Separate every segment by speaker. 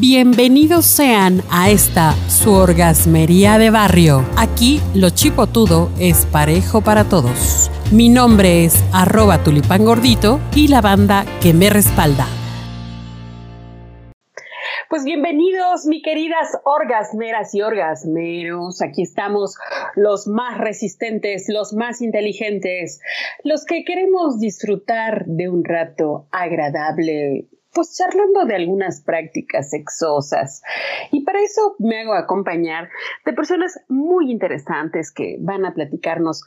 Speaker 1: Bienvenidos sean a esta su orgasmería de barrio. Aquí lo chipotudo es parejo para todos. Mi nombre es arroba tulipán gordito y la banda que me respalda. Pues bienvenidos, mi queridas orgasmeras y orgasmeros. Aquí estamos los más resistentes, los más inteligentes, los que queremos disfrutar de un rato agradable, pues charlando de algunas prácticas sexosas. Y para eso me hago acompañar de personas muy interesantes que van a platicarnos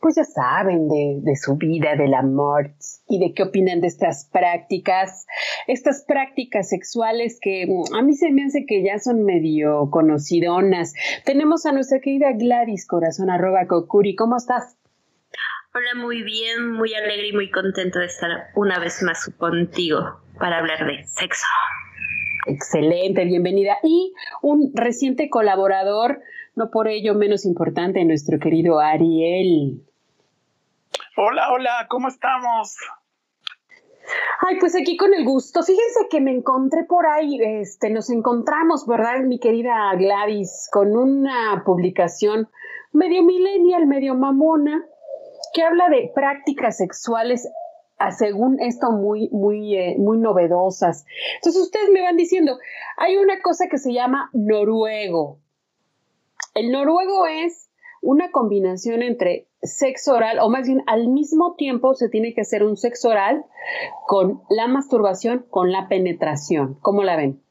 Speaker 1: pues ya saben de, su vida, del amor y de qué opinan de estas prácticas, estas prácticas sexuales que mm, a mí se me hace que ya son medio conocidonas. Tenemos a nuestra querida Gladys Corazón arroba Kokuri, ¿cómo estás?
Speaker 2: Hola, muy bien, muy alegre y muy contento de estar una vez más contigo para hablar de sexo.
Speaker 1: Excelente, bienvenida. Y un reciente colaborador, no por ello menos importante, nuestro querido Ariel.
Speaker 3: Hola, hola, ¿cómo estamos?
Speaker 1: Ay, pues aquí con el gusto. Fíjense que me encontré por ahí, este, nos encontramos, ¿verdad, mi querida Gladys, con una publicación medio millennial, medio mamona, que habla de prácticas sexuales, según esto, muy, muy, eh, muy novedosas. Entonces ustedes me van diciendo, hay una cosa que se llama noruego. El noruego es una combinación entre sexo oral, o más bien al mismo tiempo se tiene que hacer un sexo oral con la masturbación, con la penetración. ¿Cómo la ven?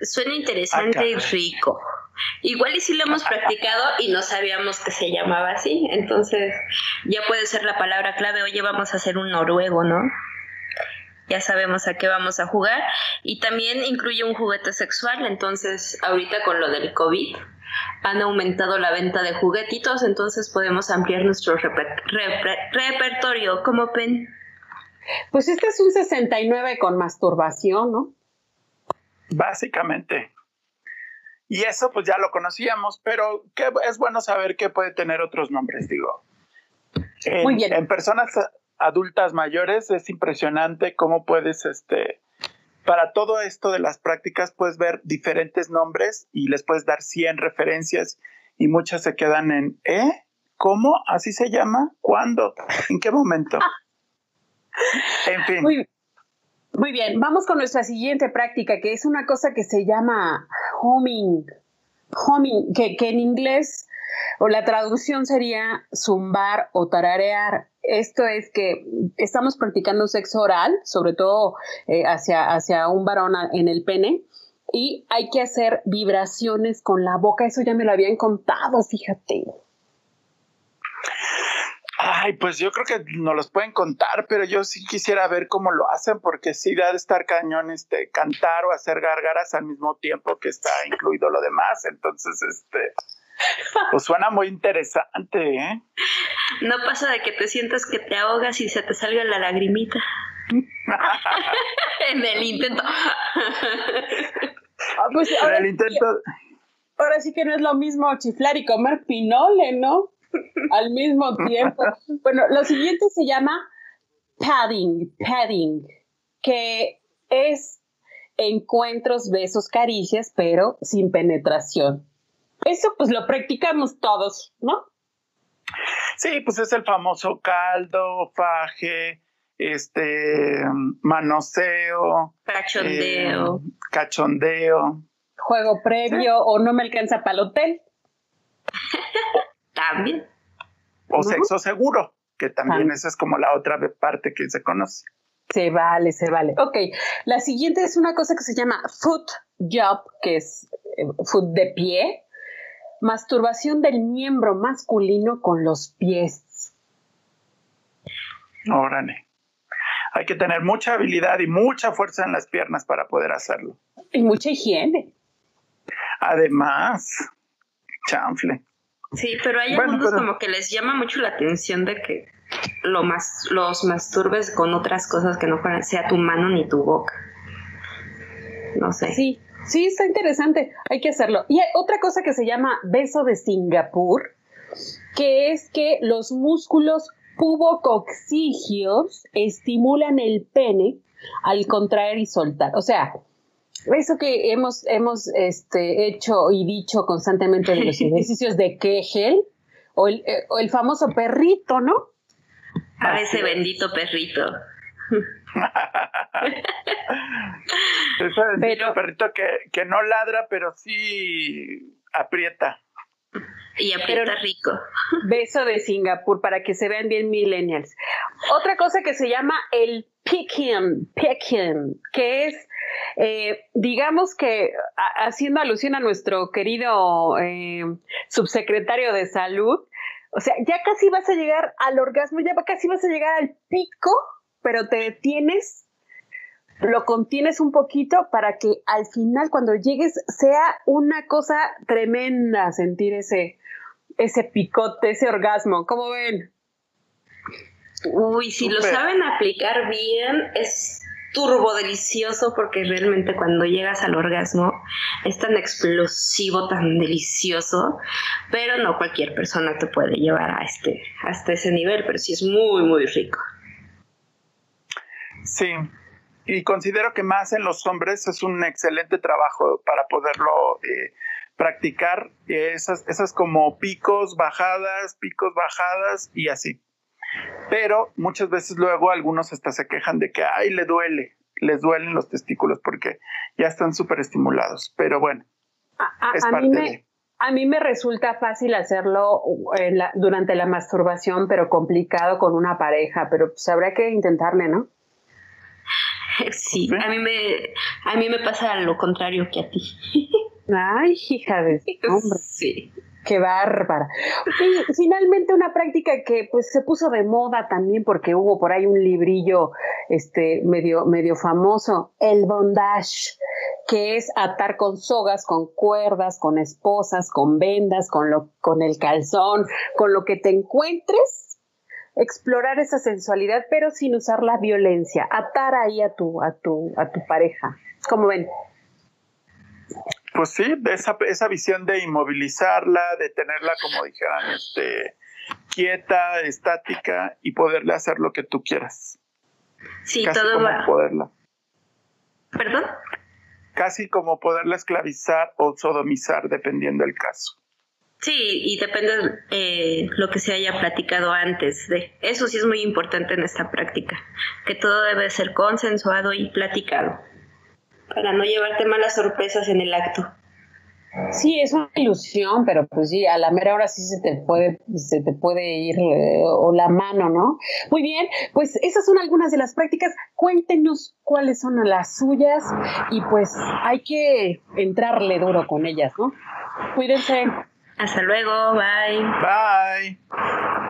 Speaker 2: Suena interesante y rico. Igual y si lo hemos practicado y no sabíamos que se llamaba así, entonces ya puede ser la palabra clave, oye, vamos a hacer un noruego, ¿no? Ya sabemos a qué vamos a jugar y también incluye un juguete sexual, entonces ahorita con lo del COVID han aumentado la venta de juguetitos, entonces podemos ampliar nuestro repertorio. ¿Cómo pen?
Speaker 1: Pues este es un 69 con masturbación, ¿no?
Speaker 3: Básicamente. Y eso pues ya lo conocíamos, pero es bueno saber que puede tener otros nombres, digo. Muy bien. En personas adultas mayores es impresionante cómo puedes este, para todo esto de las prácticas puedes ver diferentes nombres y les puedes dar 100 referencias y muchas se quedan en ¿eh? ¿Cómo? ¿Así se llama? ¿Cuándo? ¿En qué momento?
Speaker 1: en fin. Muy, bien, vamos con nuestra siguiente práctica, que es una cosa que se llama homing, homing, que, que en inglés o la traducción sería zumbar o tararear. Esto es que estamos practicando sexo oral, sobre todo eh, hacia, hacia un varón en el pene, y hay que hacer vibraciones con la boca. Eso ya me lo habían contado, fíjate.
Speaker 3: Ay, pues yo creo que no los pueden contar, pero yo sí quisiera ver cómo lo hacen, porque sí da de estar cañón este, cantar o hacer gargaras al mismo tiempo que está incluido lo demás. Entonces, este, pues suena muy interesante, ¿eh?
Speaker 2: No pasa de que te sientas que te ahogas y se te salga la lagrimita. en el intento.
Speaker 1: Ah, pues ahora, el intento. ahora sí que no es lo mismo chiflar y comer pinole, ¿no? Al mismo tiempo. Bueno, lo siguiente se llama padding, padding, que es encuentros, besos, caricias, pero sin penetración. Eso pues lo practicamos todos, ¿no?
Speaker 3: Sí, pues es el famoso caldo, faje, este, manoseo.
Speaker 2: Cachondeo.
Speaker 3: Eh, cachondeo.
Speaker 1: Juego previo o no me alcanza para el hotel.
Speaker 2: también.
Speaker 3: O sexo seguro, que también esa es como la otra parte que se conoce.
Speaker 1: Se vale, se vale. Ok, la siguiente es una cosa que se llama foot job, que es eh, foot de pie, Masturbación del miembro masculino con los pies.
Speaker 3: Órale. Hay que tener mucha habilidad y mucha fuerza en las piernas para poder hacerlo.
Speaker 1: Y mucha higiene.
Speaker 3: Además, chanfle.
Speaker 2: Sí, pero hay algunos como que les llama mucho la atención de que lo más, los masturbes con otras cosas que no sea tu mano ni tu boca. No sé.
Speaker 1: Sí, Sí, está interesante, hay que hacerlo. Y hay otra cosa que se llama beso de Singapur, que es que los músculos pubococcígeos estimulan el pene al contraer y soltar. O sea, eso que hemos, hemos este, hecho y dicho constantemente de los ejercicios de Kegel, o el, eh, o el famoso perrito, ¿no?
Speaker 2: A ese bendito perrito.
Speaker 3: ese bendito perrito que, que no ladra, pero sí aprieta.
Speaker 2: Y aprieta rico.
Speaker 1: Beso de Singapur para que se vean bien millennials. Otra cosa que se llama el picking, picking, que es, eh, digamos que haciendo alusión a nuestro querido eh, subsecretario de salud, o sea, ya casi vas a llegar al orgasmo, ya casi vas a llegar al pico, pero te detienes, lo contienes un poquito para que al final cuando llegues sea una cosa tremenda sentir ese, ese picote, ese orgasmo. ¿Cómo ven?
Speaker 2: Uy, si lo saben aplicar bien, es turbo delicioso porque realmente cuando llegas al orgasmo es tan explosivo, tan delicioso, pero no cualquier persona te puede llevar a este, hasta ese nivel, pero sí es muy, muy rico.
Speaker 3: Sí, y considero que más en los hombres es un excelente trabajo para poderlo eh, practicar, esas, esas como picos, bajadas, picos, bajadas y así. Pero muchas veces luego algunos hasta se quejan de que, ay, le duele, les duelen los testículos porque ya están súper estimulados. Pero bueno,
Speaker 1: es parte de... A mí me resulta fácil hacerlo durante la masturbación, pero complicado con una pareja, pero pues habrá que intentarle, ¿no?
Speaker 2: Sí, a mí me a mí me pasa lo contrario que a ti.
Speaker 1: Ay, hija de hombre. Sí. Qué bárbara. Y finalmente una práctica que pues se puso de moda también porque hubo por ahí un librillo este medio medio famoso, el bondage, que es atar con sogas, con cuerdas, con esposas, con vendas, con lo con el calzón, con lo que te encuentres, explorar esa sensualidad pero sin usar la violencia, atar ahí a tu a tu a tu pareja. ¿Cómo ven?
Speaker 3: Pues sí, esa, esa visión de inmovilizarla, de tenerla, como dijeran, este, quieta, estática y poderle hacer lo que tú quieras.
Speaker 2: Sí, todo va.
Speaker 3: Poderla.
Speaker 2: ¿Perdón?
Speaker 3: Casi como poderla esclavizar o sodomizar, dependiendo del caso.
Speaker 2: Sí, y depende eh, lo que se haya platicado antes de. Eso sí es muy importante en esta práctica, que todo debe ser consensuado y platicado para no llevarte malas sorpresas en el acto.
Speaker 1: Sí, es una ilusión, pero pues sí, a la mera hora sí se te puede, se te puede ir eh, o la mano, ¿no? Muy bien, pues esas son algunas de las prácticas. Cuéntenos cuáles son las suyas y pues hay que entrarle duro con ellas, ¿no? Cuídense.
Speaker 2: Hasta luego, bye.
Speaker 3: Bye.